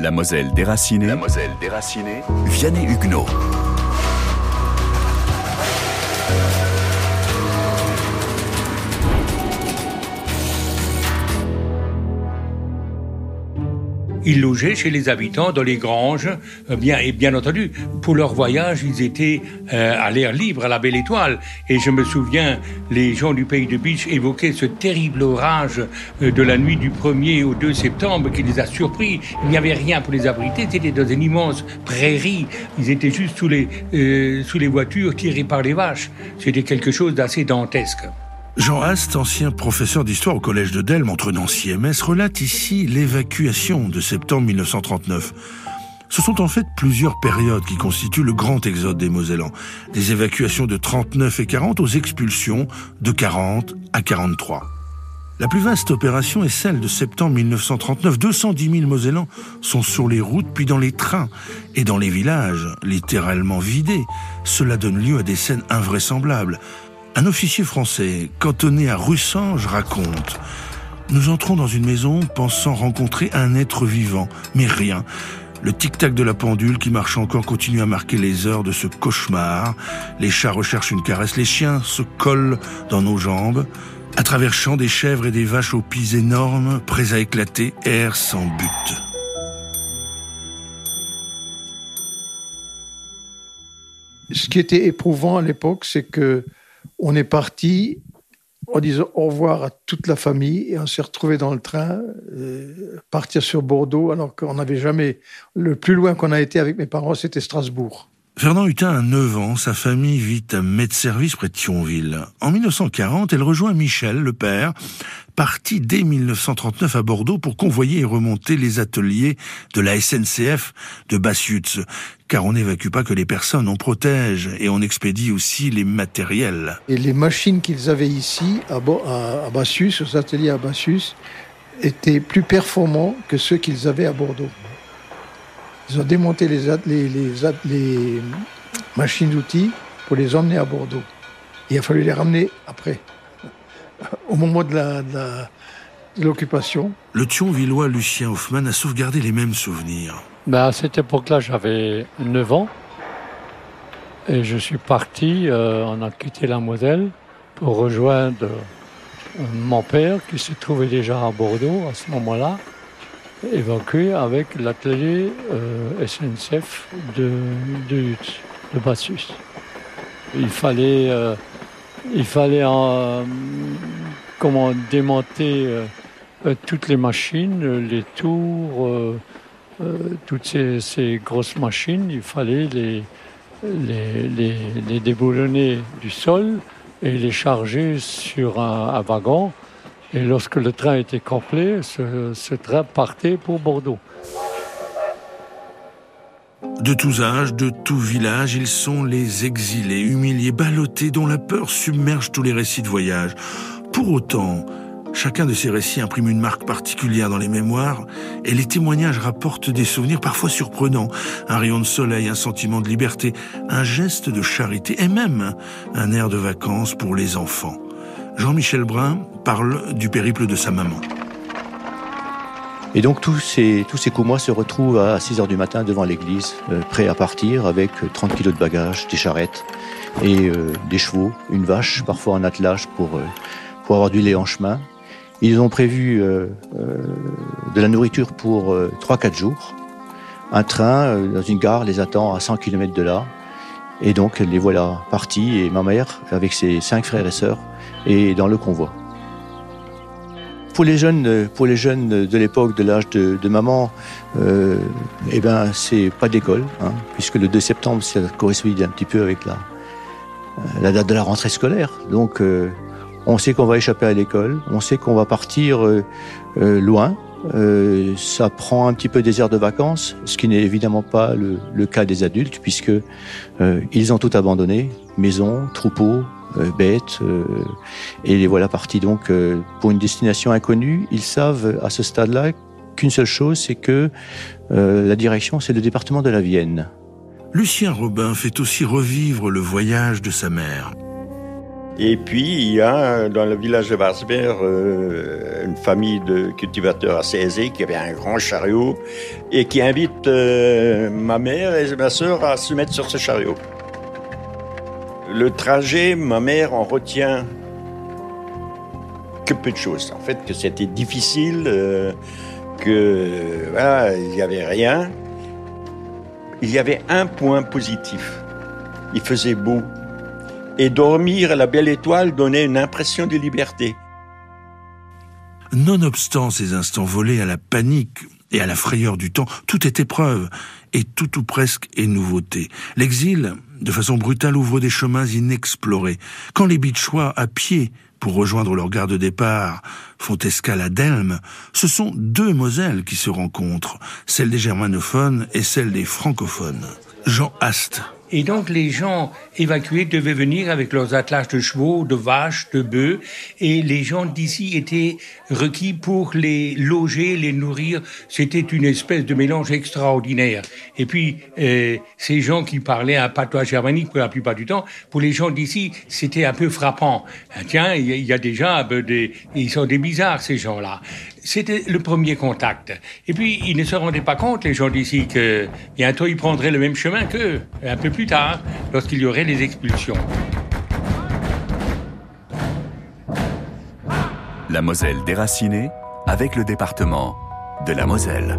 La Moselle déracinée. La Moselle déracinée. Vianney Huguenot. Ils logeaient chez les habitants dans les granges, euh, bien et bien entendu, pour leur voyage, ils étaient euh, à l'air libre, à la belle étoile. Et je me souviens, les gens du pays de Biche évoquaient ce terrible orage euh, de la nuit du 1er au 2 septembre qui les a surpris. Il n'y avait rien pour les abriter, c'était dans une immense prairie. Ils étaient juste sous les, sous les voitures tirées par les vaches. C'était quelque chose d'assez dantesque. Jean Hast, ancien professeur d'histoire au collège de Delme entre Nancy et relate ici l'évacuation de septembre 1939. Ce sont en fait plusieurs périodes qui constituent le grand exode des Mosellans. Des évacuations de 39 et 40 aux expulsions de 40 à 43. La plus vaste opération est celle de septembre 1939. 210 000 Mosellans sont sur les routes, puis dans les trains et dans les villages, littéralement vidés. Cela donne lieu à des scènes invraisemblables. Un officier français, cantonné à Russange, raconte Nous entrons dans une maison pensant rencontrer un être vivant, mais rien. Le tic-tac de la pendule qui marche encore continue à marquer les heures de ce cauchemar. Les chats recherchent une caresse, les chiens se collent dans nos jambes. À travers champs, des chèvres et des vaches aux pieds énormes, prêts à éclater, air sans but. Ce qui était éprouvant à l'époque, c'est que on est parti en disant au revoir à toute la famille et on s'est retrouvé dans le train, euh, partir sur Bordeaux alors qu'on n'avait jamais. Le plus loin qu'on a été avec mes parents, c'était Strasbourg. Fernand Hutin a 9 ans, sa famille vit à Metz-Service près de Thionville. En 1940, elle rejoint Michel, le père, parti dès 1939 à Bordeaux pour convoyer et remonter les ateliers de la SNCF de Bassutz. Car on n'évacue pas que les personnes, on protège et on expédie aussi les matériels. Et les machines qu'ils avaient ici, à, à, aux ateliers à Bassus, étaient plus performants que ceux qu'ils avaient à Bordeaux. Ils ont démonté les, les, les, machines d'outils pour les emmener à Bordeaux. Il a fallu les ramener après, au moment de l'occupation. Le Thionvillois Lucien Hoffman a sauvegardé les mêmes souvenirs. Ben à cette époque-là, j'avais 9 ans. Et je suis parti, euh, on a quitté la Moselle pour rejoindre euh, mon père qui se trouvait déjà à Bordeaux à ce moment-là évacué avec l'atelier euh, SNCF de, de, Bassus. Il fallait, euh, il fallait comment démonter euh, toutes les machines, les tours, toutes ces, grosses machines, il fallait les, les, déboulonner du sol et les charger sur un wagon et lorsque le train était complet, ce, train partait pour Bordeaux. De tous âges, de tout village, ils sont les exilés, humiliés, ballottés, dont la peur submerge tous les récits de voyage. Pour autant, chacun de ces récits imprime une marque particulière dans les mémoires, et les témoignages rapportent des souvenirs parfois surprenants. Un rayon de soleil, un sentiment de liberté, un geste de charité, et même un air de vacances pour les enfants. Jean-Michel Brun parle du périple de sa maman. Et donc tous ces, tous ces coups se retrouvent à 6 heures du matin devant l'église, euh, prêts à partir avec 30 kilos de bagages, des charrettes et euh, des chevaux, une vache, parfois en attelage pour, euh, pour avoir du lait en chemin. Ils ont prévu de la nourriture pour 3-4 jours. Un train dans une gare les attend à 100 km de là. Et donc les voilà partis et ma mère, avec ses cinq frères et sœurs, et dans le convoi. Pour les jeunes, pour les jeunes de l'époque, de l'âge de, maman, euh, eh ben c'est pas d'école, hein, puisque le 2 septembre, ça correspond un petit peu avec la, euh, date de la rentrée scolaire. Donc, euh, on sait qu'on va échapper à l'école, on sait qu'on va partir euh, loin. Ça prend un petit peu des heures de vacances, ce qui n'est évidemment pas le, le, cas des adultes, puisque ils ont tout abandonné, maison, troupeau, euh, bêtes. Euh, et les voilà partis donc euh, pour une destination inconnue. Ils savent à ce stade-là qu'une seule chose, c'est que la direction, c'est le département de la Vienne. Lucien Robin fait aussi revivre le voyage de sa mère. Et puis, il y a dans le village de Varsberg euh, une famille de cultivateurs assez aisés qui avait un grand chariot et qui invite euh, ma mère et ma sœur à se mettre sur ce chariot. Le trajet, ma mère en retient que peu de choses. En fait, que c'était difficile, euh, que voilà, il n'y avait rien. Il y avait un point positif. Il faisait beau, et dormir la belle étoile donnait une impression de liberté. Nonobstant ces instants volés à la panique et à la frayeur du temps, tout est épreuve, et tout ou presque est nouveauté. L'exil, de façon brutale, ouvre des chemins inexplorés. Quand les Bichois, à pied, pour rejoindre leur gare de départ, font escale à Delme, ce sont deux Moselles qui se rencontrent, celle des germanophones et celle des francophones. Jean Ast, et donc les gens évacués devaient venir avec leurs attelages de chevaux, de vaches, de bœufs, et les gens d'ici étaient requis pour les loger, les nourrir. C'était une espèce de mélange extraordinaire. Et puis euh, ces gens qui parlaient un patois germanique pour la plupart du temps, pour les gens d'ici, c'était un peu frappant. Ah, tiens, il y, a déjà des, ils sont des bizarres ces gens-là. C'était le premier contact. Et puis, ils ne se rendaient pas compte, les gens d'ici, que bientôt ils prendraient le même chemin qu'eux, un peu plus tard, lorsqu'il y aurait les expulsions. La Moselle déracinée avec le département de la Moselle.